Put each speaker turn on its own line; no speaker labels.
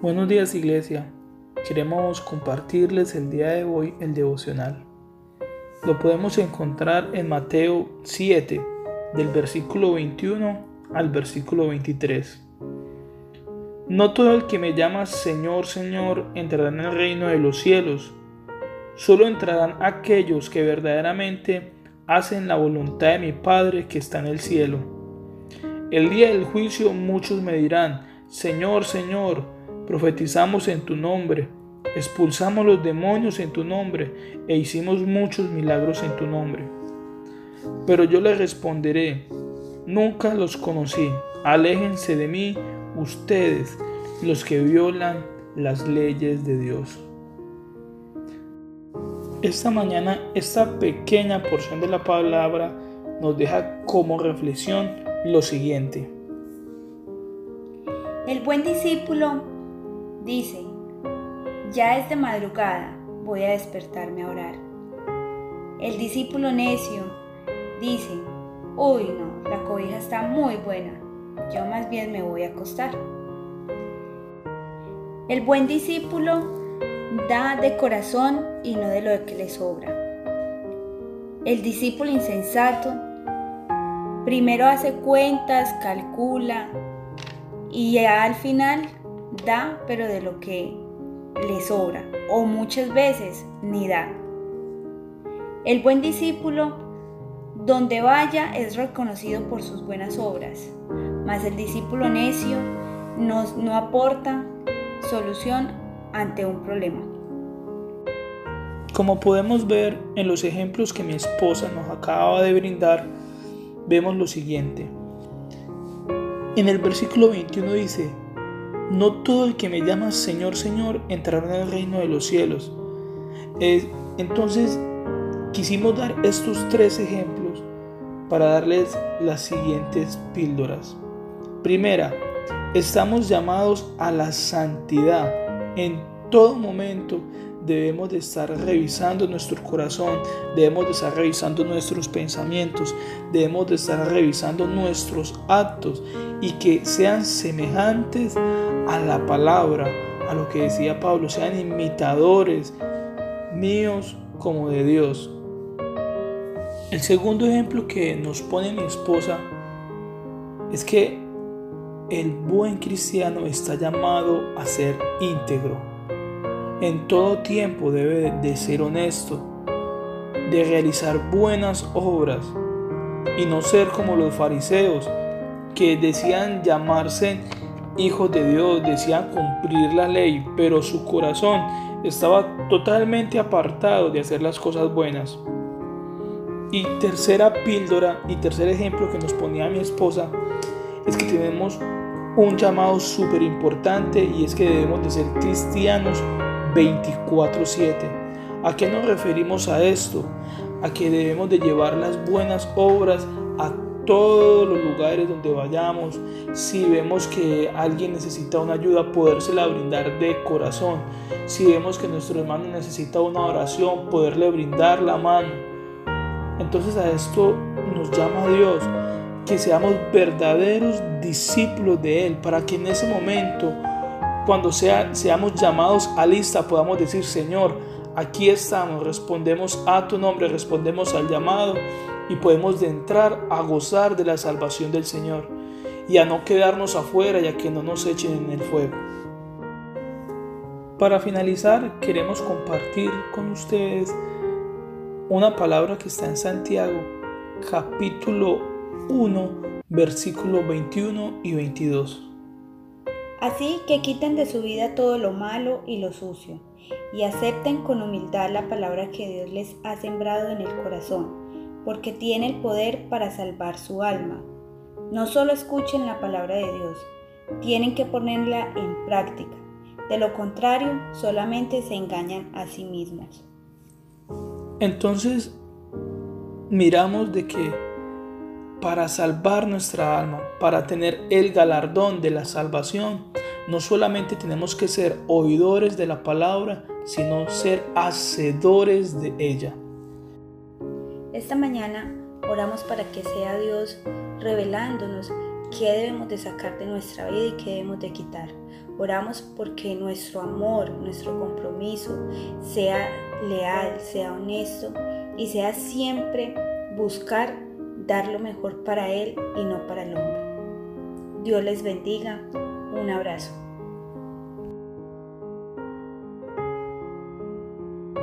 Buenos días iglesia. Queremos compartirles el día de hoy el devocional. Lo podemos encontrar en Mateo 7, del versículo 21 al versículo 23. No todo el que me llama Señor, Señor entrará en el reino de los cielos. Solo entrarán aquellos que verdaderamente hacen la voluntad de mi Padre que está en el cielo. El día del juicio muchos me dirán, Señor, Señor, profetizamos en tu nombre, expulsamos los demonios en tu nombre e hicimos muchos milagros en tu nombre. Pero yo le responderé, nunca los conocí, aléjense de mí ustedes, los que violan las leyes de Dios. Esta mañana, esta pequeña porción de la palabra nos deja como reflexión lo siguiente.
El buen discípulo Dice, ya es de madrugada, voy a despertarme a orar. El discípulo necio dice, uy no, la cobija está muy buena, yo más bien me voy a acostar. El buen discípulo da de corazón y no de lo que le sobra. El discípulo insensato primero hace cuentas, calcula y al final da, pero de lo que le sobra, o muchas veces ni da. El buen discípulo, donde vaya, es reconocido por sus buenas obras, mas el discípulo necio no, no aporta solución ante un problema.
Como podemos ver en los ejemplos que mi esposa nos acaba de brindar, vemos lo siguiente. En el versículo 21 dice, no todo el que me llama Señor, Señor entrará en el reino de los cielos. entonces, quisimos dar estos tres ejemplos para darles las siguientes píldoras. Primera, estamos llamados a la santidad. En todo momento debemos de estar revisando nuestro corazón, debemos de estar revisando nuestros pensamientos, debemos de estar revisando nuestros actos y que sean semejantes a la palabra, a lo que decía Pablo, sean imitadores míos como de Dios. El segundo ejemplo que nos pone mi esposa es que el buen cristiano está llamado a ser íntegro. En todo tiempo debe de ser honesto, de realizar buenas obras y no ser como los fariseos que decían llamarse hijos de Dios, decían cumplir la ley, pero su corazón estaba totalmente apartado de hacer las cosas buenas. Y tercera píldora y tercer ejemplo que nos ponía mi esposa es que tenemos un llamado súper importante y es que debemos de ser cristianos 24/7. ¿A qué nos referimos a esto? A que debemos de llevar las buenas obras a todos los lugares donde vayamos, si vemos que alguien necesita una ayuda, podérsela brindar de corazón. Si vemos que nuestro hermano necesita una oración, poderle brindar la mano. Entonces a esto nos llama Dios, que seamos verdaderos discípulos de Él, para que en ese momento, cuando sea, seamos llamados a lista, podamos decir, Señor, aquí estamos, respondemos a tu nombre, respondemos al llamado y podemos de entrar a gozar de la salvación del Señor y a no quedarnos afuera ya que no nos echen en el fuego. Para finalizar, queremos compartir con ustedes una palabra que está en Santiago, capítulo 1, versículos 21 y 22.
Así que quiten de su vida todo lo malo y lo sucio, y acepten con humildad la palabra que Dios les ha sembrado en el corazón porque tiene el poder para salvar su alma. No solo escuchen la palabra de Dios, tienen que ponerla en práctica. De lo contrario, solamente se engañan a sí mismos.
Entonces, miramos de que para salvar nuestra alma, para tener el galardón de la salvación, no solamente tenemos que ser oidores de la palabra, sino ser hacedores de ella.
Esta mañana oramos para que sea Dios revelándonos qué debemos de sacar de nuestra vida y qué debemos de quitar. Oramos porque nuestro amor, nuestro compromiso sea leal, sea honesto y sea siempre buscar dar lo mejor para Él y no para el hombre. Dios les bendiga. Un abrazo.